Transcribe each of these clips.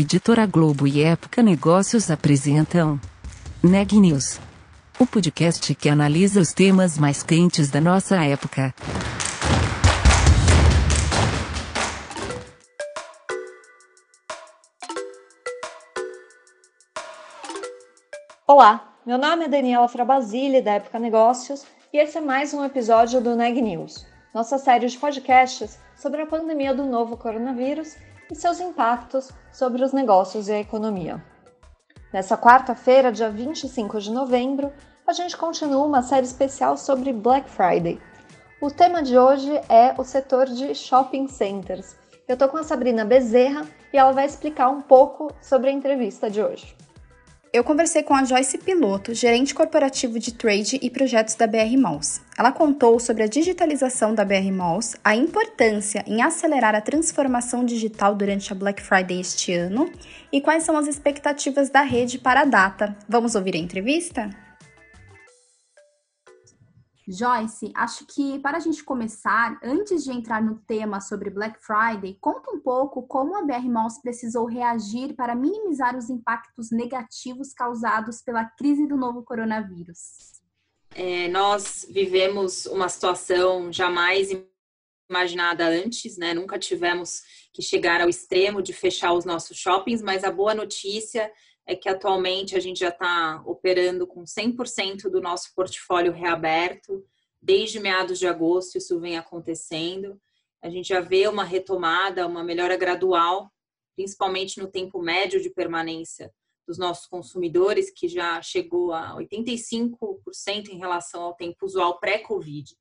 Editora Globo e Época Negócios apresentam Neg News, o podcast que analisa os temas mais quentes da nossa época. Olá, meu nome é Daniela Frabasile, da Época Negócios, e esse é mais um episódio do Neg News, nossa série de podcasts sobre a pandemia do novo coronavírus e seus impactos sobre os negócios e a economia. Nessa quarta-feira, dia 25 de novembro, a gente continua uma série especial sobre Black Friday. O tema de hoje é o setor de shopping centers. Eu estou com a Sabrina Bezerra e ela vai explicar um pouco sobre a entrevista de hoje. Eu conversei com a Joyce Piloto, gerente corporativo de trade e projetos da BR Malls. Ela contou sobre a digitalização da BR Malls, a importância em acelerar a transformação digital durante a Black Friday este ano e quais são as expectativas da rede para a data. Vamos ouvir a entrevista? Joyce, acho que para a gente começar, antes de entrar no tema sobre Black Friday, conta um pouco como a BR Malls precisou reagir para minimizar os impactos negativos causados pela crise do novo coronavírus. É, nós vivemos uma situação jamais imaginada antes, né? Nunca tivemos que chegar ao extremo de fechar os nossos shoppings, mas a boa notícia é que atualmente a gente já está operando com 100% do nosso portfólio reaberto. Desde meados de agosto isso vem acontecendo. A gente já vê uma retomada, uma melhora gradual, principalmente no tempo médio de permanência dos nossos consumidores, que já chegou a 85% em relação ao tempo usual pré-Covid.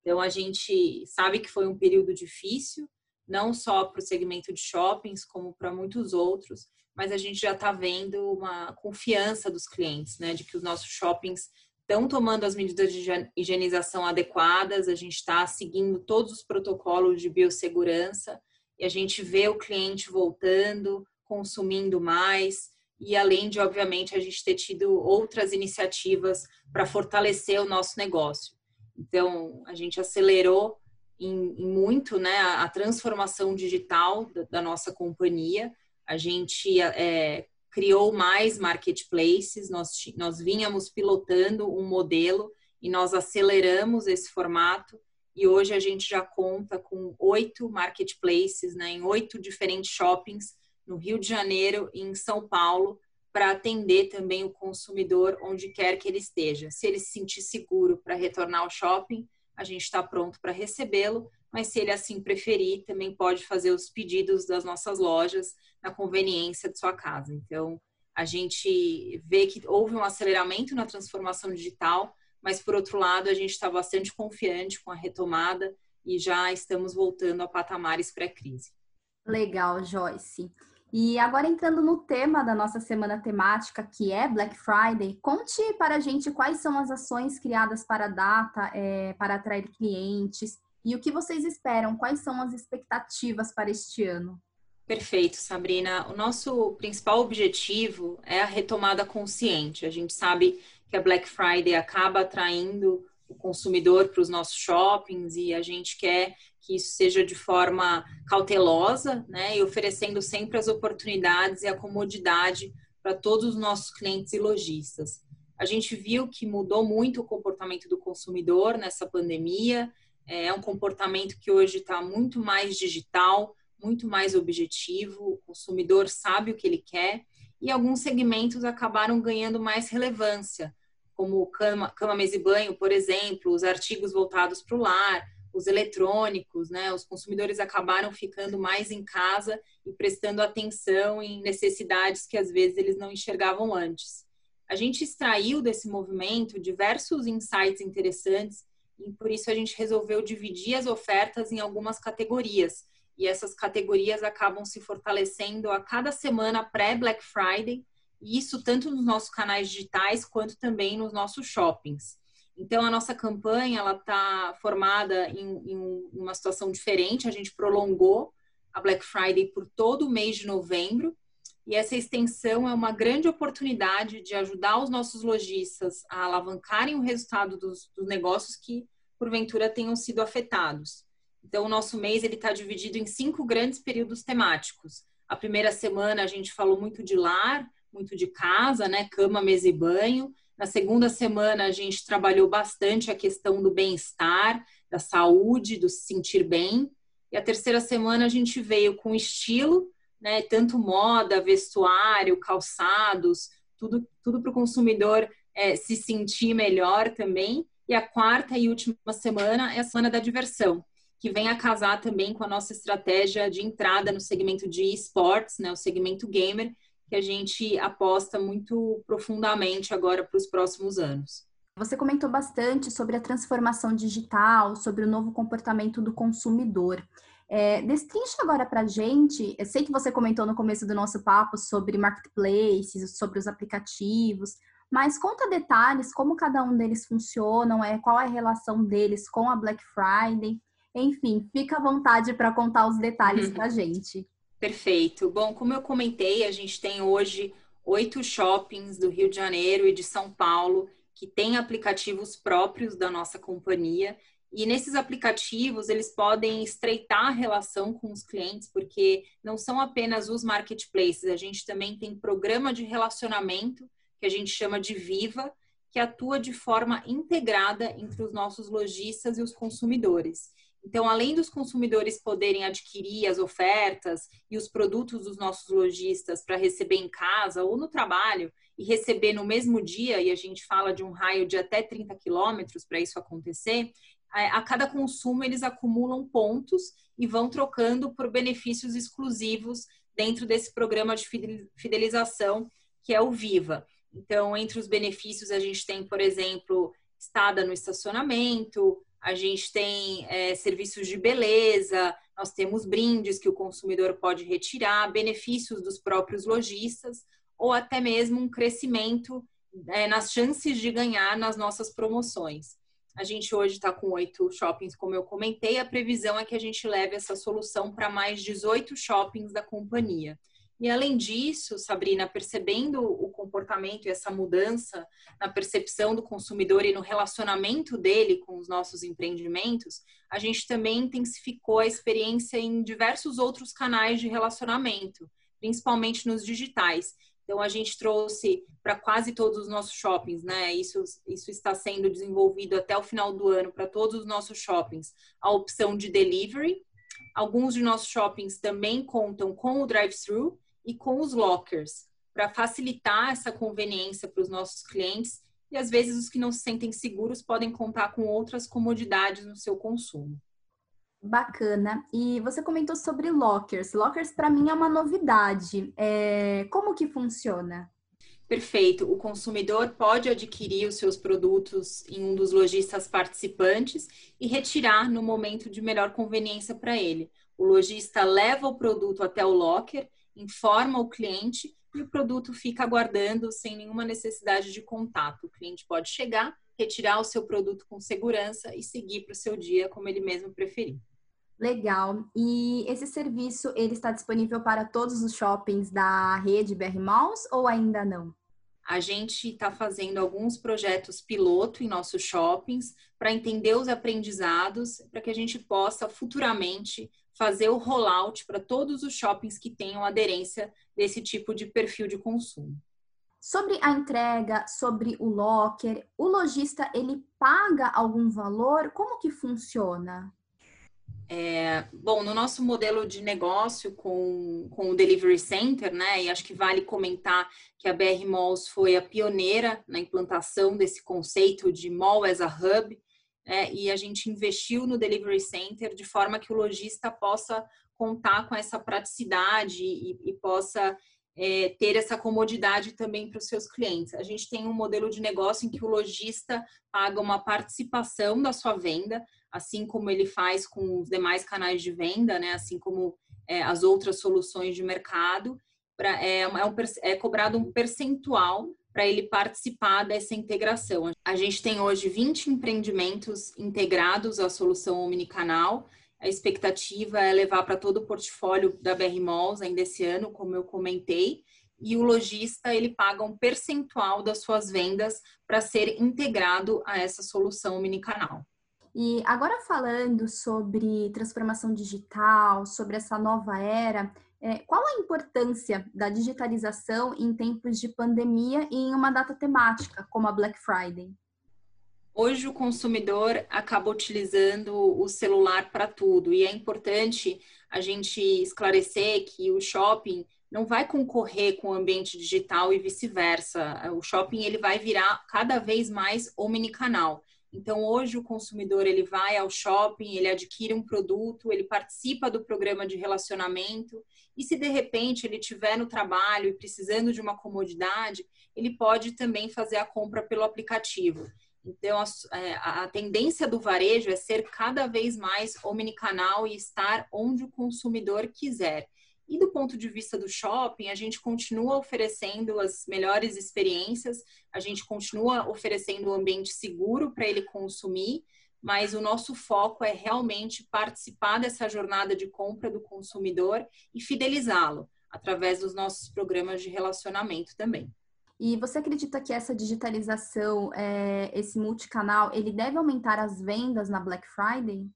Então, a gente sabe que foi um período difícil, não só para o segmento de shoppings, como para muitos outros, mas a gente já está vendo uma confiança dos clientes, né, de que os nossos shoppings estão tomando as medidas de higienização adequadas, a gente está seguindo todos os protocolos de biossegurança e a gente vê o cliente voltando, consumindo mais e além de, obviamente, a gente ter tido outras iniciativas para fortalecer o nosso negócio. Então, a gente acelerou em, em muito né, a, a transformação digital da, da nossa companhia a gente é, criou mais marketplaces, nós, nós vínhamos pilotando um modelo e nós aceleramos esse formato e hoje a gente já conta com oito marketplaces né, em oito diferentes shoppings no Rio de Janeiro e em São Paulo para atender também o consumidor onde quer que ele esteja. Se ele se sentir seguro para retornar ao shopping, a gente está pronto para recebê-lo, mas se ele assim preferir, também pode fazer os pedidos das nossas lojas na conveniência de sua casa. Então, a gente vê que houve um aceleramento na transformação digital, mas por outro lado, a gente está bastante confiante com a retomada e já estamos voltando a patamares pré-crise. Legal, Joyce. E agora entrando no tema da nossa semana temática, que é Black Friday, conte para a gente quais são as ações criadas para a data, é, para atrair clientes e o que vocês esperam, quais são as expectativas para este ano. Perfeito, Sabrina. O nosso principal objetivo é a retomada consciente. A gente sabe que a Black Friday acaba atraindo o consumidor para os nossos shoppings e a gente quer que isso seja de forma cautelosa, né, e oferecendo sempre as oportunidades e a comodidade para todos os nossos clientes e lojistas. A gente viu que mudou muito o comportamento do consumidor nessa pandemia. É um comportamento que hoje está muito mais digital, muito mais objetivo, o consumidor sabe o que ele quer e alguns segmentos acabaram ganhando mais relevância, como cama, cama mesa e banho, por exemplo, os artigos voltados para o lar, os eletrônicos, né? Os consumidores acabaram ficando mais em casa e prestando atenção em necessidades que às vezes eles não enxergavam antes. A gente extraiu desse movimento diversos insights interessantes e por isso a gente resolveu dividir as ofertas em algumas categorias e essas categorias acabam se fortalecendo a cada semana pré-Black Friday, e isso tanto nos nossos canais digitais quanto também nos nossos shoppings. Então, a nossa campanha ela está formada em, em uma situação diferente. A gente prolongou a Black Friday por todo o mês de novembro. E essa extensão é uma grande oportunidade de ajudar os nossos lojistas a alavancarem o resultado dos, dos negócios que, porventura, tenham sido afetados. Então, o nosso mês ele está dividido em cinco grandes períodos temáticos: A primeira semana a gente falou muito de lar, muito de casa, né? Cama, mesa e banho. Na segunda semana a gente trabalhou bastante a questão do bem-estar, da saúde, do se sentir bem. E a terceira semana a gente veio com estilo, né? Tanto moda, vestuário, calçados, tudo, tudo para o consumidor é, se sentir melhor também. E a quarta e última semana é a semana da diversão, que vem a casar também com a nossa estratégia de entrada no segmento de esportes, né, o segmento gamer, que a gente aposta muito profundamente agora para os próximos anos. Você comentou bastante sobre a transformação digital, sobre o novo comportamento do consumidor. É, destrincha agora para a gente, eu sei que você comentou no começo do nosso papo sobre marketplaces, sobre os aplicativos, mas conta detalhes, como cada um deles funcionam, é, qual é a relação deles com a Black Friday. Enfim, fica à vontade para contar os detalhes para a gente. Perfeito. Bom, como eu comentei, a gente tem hoje oito shoppings do Rio de Janeiro e de São Paulo que têm aplicativos próprios da nossa companhia. E nesses aplicativos, eles podem estreitar a relação com os clientes, porque não são apenas os marketplaces, a gente também tem programa de relacionamento que a gente chama de Viva, que atua de forma integrada entre os nossos lojistas e os consumidores. Então, além dos consumidores poderem adquirir as ofertas e os produtos dos nossos lojistas para receber em casa ou no trabalho e receber no mesmo dia, e a gente fala de um raio de até 30 quilômetros para isso acontecer, a cada consumo eles acumulam pontos e vão trocando por benefícios exclusivos dentro desse programa de fidelização que é o Viva. Então, entre os benefícios, a gente tem, por exemplo, estada no estacionamento, a gente tem é, serviços de beleza, nós temos brindes que o consumidor pode retirar, benefícios dos próprios lojistas, ou até mesmo um crescimento é, nas chances de ganhar nas nossas promoções. A gente hoje está com oito shoppings, como eu comentei, a previsão é que a gente leve essa solução para mais 18 shoppings da companhia. E além disso, Sabrina, percebendo o comportamento e essa mudança na percepção do consumidor e no relacionamento dele com os nossos empreendimentos, a gente também intensificou a experiência em diversos outros canais de relacionamento, principalmente nos digitais. Então, a gente trouxe para quase todos os nossos shoppings, né? Isso, isso está sendo desenvolvido até o final do ano para todos os nossos shoppings, a opção de delivery. Alguns de nossos shoppings também contam com o drive-thru e com os lockers, para facilitar essa conveniência para os nossos clientes e às vezes os que não se sentem seguros podem contar com outras comodidades no seu consumo. Bacana. E você comentou sobre lockers. Lockers para mim é uma novidade. É... Como que funciona? Perfeito. O consumidor pode adquirir os seus produtos em um dos lojistas participantes e retirar no momento de melhor conveniência para ele. O lojista leva o produto até o locker informa o cliente e o produto fica aguardando sem nenhuma necessidade de contato. O cliente pode chegar, retirar o seu produto com segurança e seguir para o seu dia como ele mesmo preferir. Legal. E esse serviço ele está disponível para todos os shoppings da rede BR Malls ou ainda não? A gente está fazendo alguns projetos piloto em nossos shoppings para entender os aprendizados, para que a gente possa futuramente fazer o rollout para todos os shoppings que tenham aderência desse tipo de perfil de consumo. Sobre a entrega, sobre o locker, o lojista ele paga algum valor? Como que funciona? É, bom, no nosso modelo de negócio com, com o Delivery Center, né, e acho que vale comentar que a BR Malls foi a pioneira na implantação desse conceito de mall as a hub, é, e a gente investiu no Delivery Center de forma que o lojista possa contar com essa praticidade e, e possa é, ter essa comodidade também para os seus clientes. A gente tem um modelo de negócio em que o lojista paga uma participação da sua venda, assim como ele faz com os demais canais de venda, né? assim como é, as outras soluções de mercado. Pra, é, é, um, é cobrado um percentual para ele participar dessa integração. A gente tem hoje 20 empreendimentos integrados à solução omnicanal. A expectativa é levar para todo o portfólio da BR Malls ainda esse ano, como eu comentei, e o lojista ele paga um percentual das suas vendas para ser integrado a essa solução omnicanal. E agora falando sobre transformação digital, sobre essa nova era, É, qual a importância da digitalização em tempos de pandemia e em uma data temática, como a Black Friday? Hoje o consumidor acaba utilizando o celular para tudo e é importante a gente esclarecer que o shopping não vai concorrer com o ambiente digital e vice-versa. O shopping ele vai virar cada vez mais omnicanal. Então, hoje o consumidor ele vai ao shopping, ele adquire um produto, ele participa do programa de relacionamento e se de repente ele estiver no trabalho e precisando de uma comodidade, ele pode também fazer a compra pelo aplicativo. Então, a, é, a, tendência do varejo é ser cada vez mais omnicanal e estar onde o consumidor quiser. E do ponto de vista do shopping, a gente continua oferecendo as melhores experiências, a gente continua oferecendo um ambiente seguro para ele consumir, mas o nosso foco é realmente participar dessa jornada de compra do consumidor e fidelizá-lo através dos nossos programas de relacionamento também. E você acredita que essa digitalização, é, esse multicanal, ele deve aumentar as vendas na Black Friday?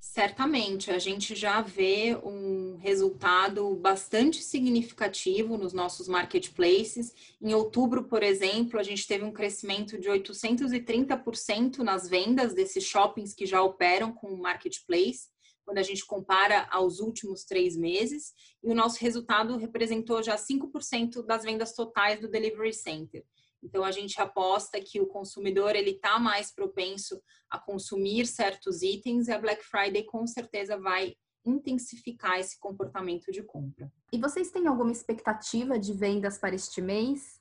Certamente, a gente já vê um resultado bastante significativo nos nossos marketplaces. Em outubro, por exemplo, a gente teve um crescimento de 830% nas vendas desses shoppings que já operam com o marketplace, quando a gente compara aos últimos três meses. E o nosso resultado representou já 5% das vendas totais do Delivery Center. Então a gente aposta que o consumidor ele está mais propenso a consumir certos itens e a Black Friday com certeza vai intensificar esse comportamento de compra. E vocês têm alguma expectativa de vendas para este mês?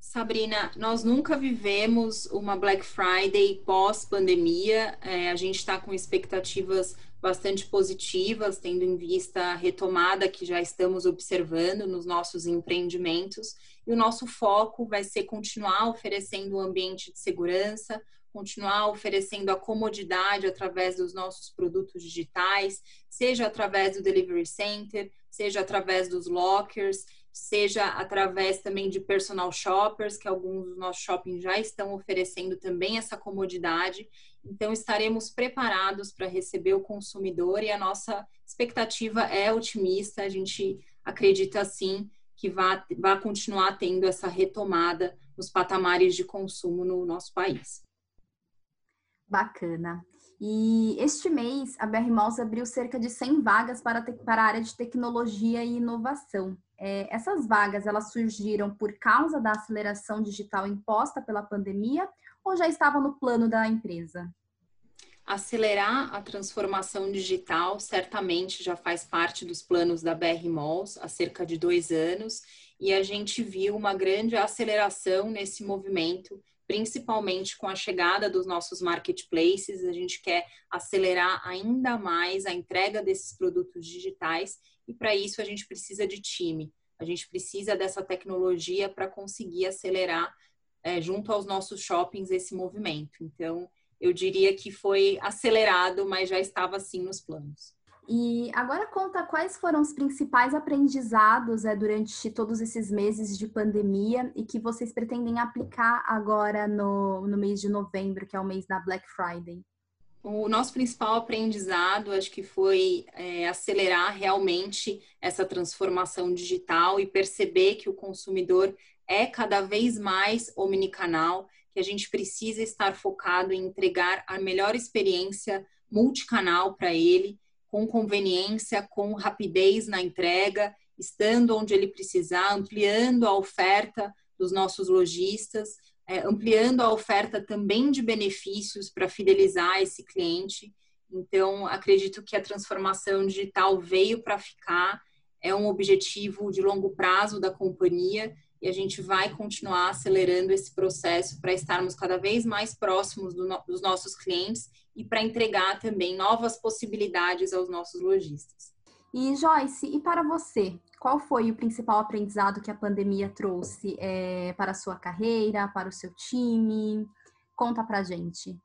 Sabrina, nós nunca vivemos uma Black Friday pós-pandemia. É, a gente está com expectativas bastante positivas, tendo em vista a retomada que já estamos observando nos nossos empreendimentos. E o nosso foco vai ser continuar oferecendo um ambiente de segurança, continuar oferecendo a comodidade através dos nossos produtos digitais, seja através do delivery center, seja através dos lockers, seja através também de personal shoppers, que alguns dos nossos shoppings já estão oferecendo também essa comodidade. Então, estaremos preparados para receber o consumidor e a nossa expectativa é otimista. A gente acredita, sim, que vai, continuar tendo essa retomada nos patamares de consumo no nosso país. Bacana. E este mês, a BR Malls abriu cerca de 100 vagas para, te, para a área de tecnologia e inovação. É, essas vagas, elas surgiram por causa da aceleração digital imposta pela pandemia ou já estavam no plano da empresa? Acelerar a transformação digital certamente já faz parte dos planos da BR Malls há cerca de dois anos e a gente viu uma grande aceleração nesse movimento, principalmente com a chegada dos nossos marketplaces. A gente quer acelerar ainda mais a entrega desses produtos digitais e para isso a gente precisa de time. A gente precisa dessa tecnologia para conseguir acelerar é, junto aos nossos shoppings esse movimento. Então, eu diria que foi acelerado, mas já estava assim nos planos. E agora conta quais foram os principais aprendizados é, durante todos esses meses de pandemia e que vocês pretendem aplicar agora no, no mês de novembro, que é o mês da Black Friday. O nosso principal aprendizado, acho que foi é, acelerar realmente essa transformação digital e perceber que o consumidor é cada vez mais omnicanal, que a gente precisa estar focado em entregar a melhor experiência multicanal para ele, com conveniência, com rapidez na entrega, estando onde ele precisar, ampliando a oferta dos nossos lojistas, é, ampliando a oferta também de benefícios para fidelizar esse cliente. Então, acredito que a transformação digital veio para ficar, é um objetivo de longo prazo da companhia e a gente vai continuar acelerando esse processo para estarmos cada vez mais próximos do no, dos nossos clientes e para entregar também novas possibilidades aos nossos lojistas. E Joyce, e para você, qual foi o principal aprendizado que a pandemia trouxe é, para a sua carreira, para o seu time? Conta para gente.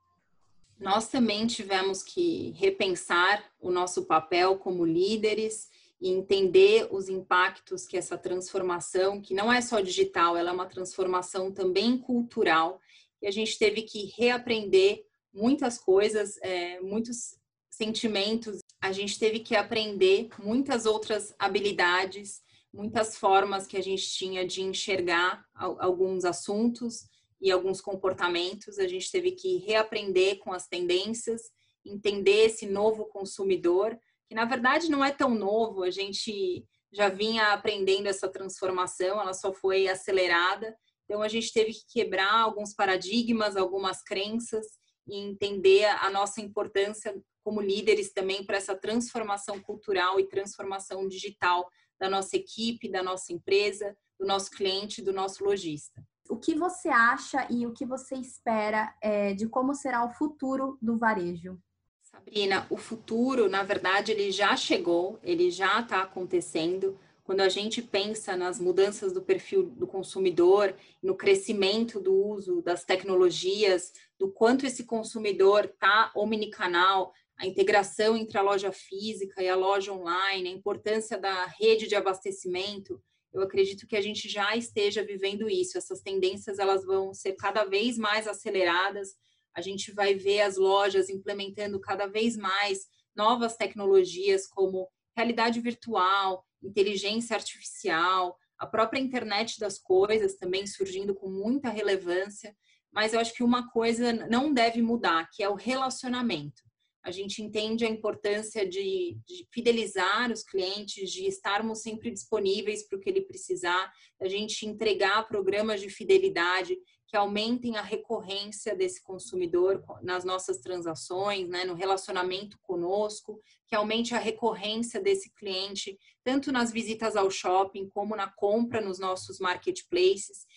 Nós também tivemos que repensar o nosso papel como líderes e entender os impactos que essa transformação, que não é só digital, ela é uma transformação também cultural, e a gente teve que reaprender muitas coisas, é, muitos sentimentos a gente teve que aprender muitas outras habilidades, muitas formas que a gente tinha de enxergar alguns assuntos e alguns comportamentos. A gente teve que reaprender com as tendências, entender esse novo consumidor, que na verdade não é tão novo, a gente já vinha aprendendo essa transformação, ela só foi acelerada. Então a gente teve que quebrar alguns paradigmas, algumas crenças e entender a nossa importância como líderes também para essa transformação cultural e transformação digital da nossa equipe, da nossa empresa, do nosso cliente, do nosso lojista. O que você acha e o que você espera é, de como será o futuro do varejo? Sabrina, o futuro, na verdade, ele já chegou, ele já está acontecendo. Quando a gente pensa nas mudanças do perfil do consumidor, no crescimento do uso das tecnologias, do quanto esse consumidor está omnicanal, a integração entre a loja física e a loja online, a importância da rede de abastecimento, eu acredito que a gente já esteja vivendo isso. Essas tendências elas vão ser cada vez mais aceleradas. A gente vai ver as lojas implementando cada vez mais novas tecnologias como realidade virtual, inteligência artificial, a própria internet das coisas também surgindo com muita relevância. Mas eu acho que uma coisa não deve mudar, que é o relacionamento a gente entende a importância de, de, fidelizar os clientes, de estarmos sempre disponíveis para o que ele precisar, a gente entregar programas de fidelidade que aumentem a recorrência desse consumidor nas nossas transações, né, no relacionamento conosco, que aumente a recorrência desse cliente, tanto nas visitas ao shopping como na compra nos nossos marketplaces.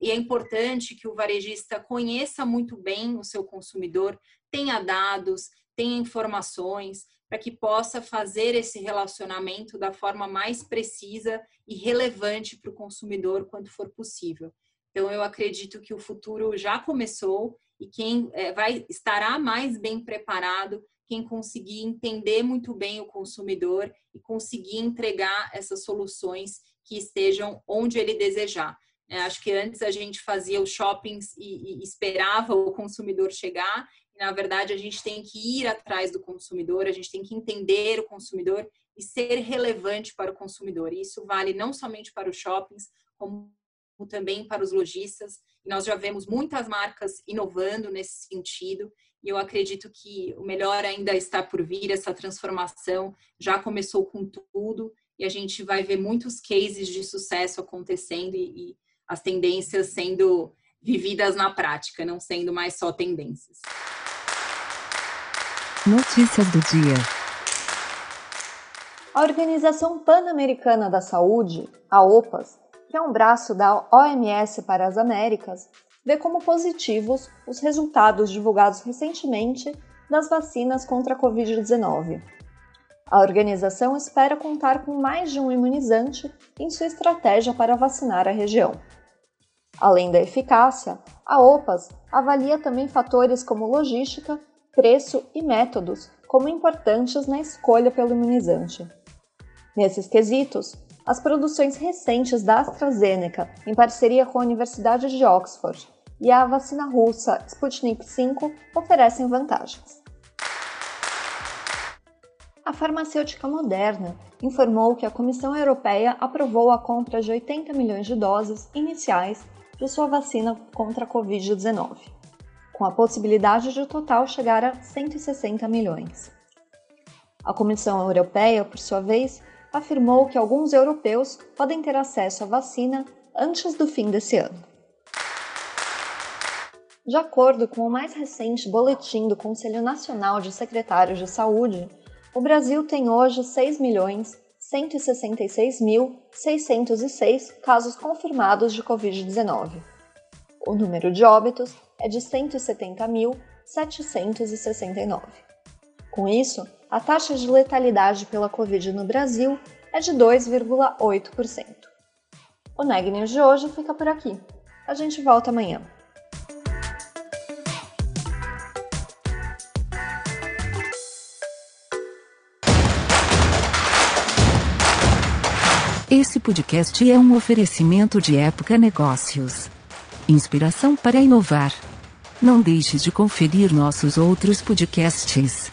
E é importante que o varejista conheça muito bem o seu consumidor, tenha dados, tenha informações, para que possa fazer esse relacionamento da forma mais precisa e relevante para o consumidor quanto for possível. Então, eu acredito que o futuro já começou e quem é, vai estará mais bem preparado quem conseguir entender muito bem o consumidor e conseguir entregar essas soluções que estejam onde ele desejar. É, acho que antes a gente fazia os shoppings e, e esperava o consumidor chegar na verdade, a gente tem que ir atrás do consumidor, a gente tem que entender o consumidor e ser relevante para o consumidor. E isso vale não somente para os shoppings, como também para os lojistas. E nós já vemos muitas marcas inovando nesse sentido. E eu acredito que o melhor ainda está por vir, essa transformação já começou com tudo. E a gente vai ver muitos cases de sucesso acontecendo e, e as tendências sendo vividas na prática, não sendo mais só tendências. Notícias do dia. A Organização Pan-Americana da Saúde, a OPAS, que é um braço da OMS para as Américas, vê como positivos os resultados divulgados recentemente das vacinas contra a Covid-19. A organização espera contar com mais de um imunizante em sua estratégia para vacinar a região. Além da eficácia, a OPAS avalia também fatores como logística preço e métodos como importantes na escolha pelo imunizante. Nesses quesitos, as produções recentes da AstraZeneca, em parceria com a Universidade de Oxford, e a vacina russa Sputnik V oferecem vantagens. A farmacêutica Moderna informou que a Comissão Europeia aprovou a compra de 80 milhões de doses iniciais de sua vacina contra a Covid-19 com a possibilidade de o total chegar a 160 milhões. A Comissão Europeia, por sua vez, afirmou que alguns europeus podem ter acesso à vacina antes do fim desse ano. De acordo com o mais recente boletim do Conselho Nacional de Secretários de Saúde, o Brasil tem hoje 6.166.606 casos confirmados de Covid-19. O número de óbitos é de 170.769. Com isso, a taxa de letalidade pela Covid no Brasil é de 2,8%. O Neg News de hoje fica por aqui. A gente volta amanhã. Esse podcast é um oferecimento de Época Negócios. Inspiração para inovar. Não deixe de conferir nossos outros podcasts.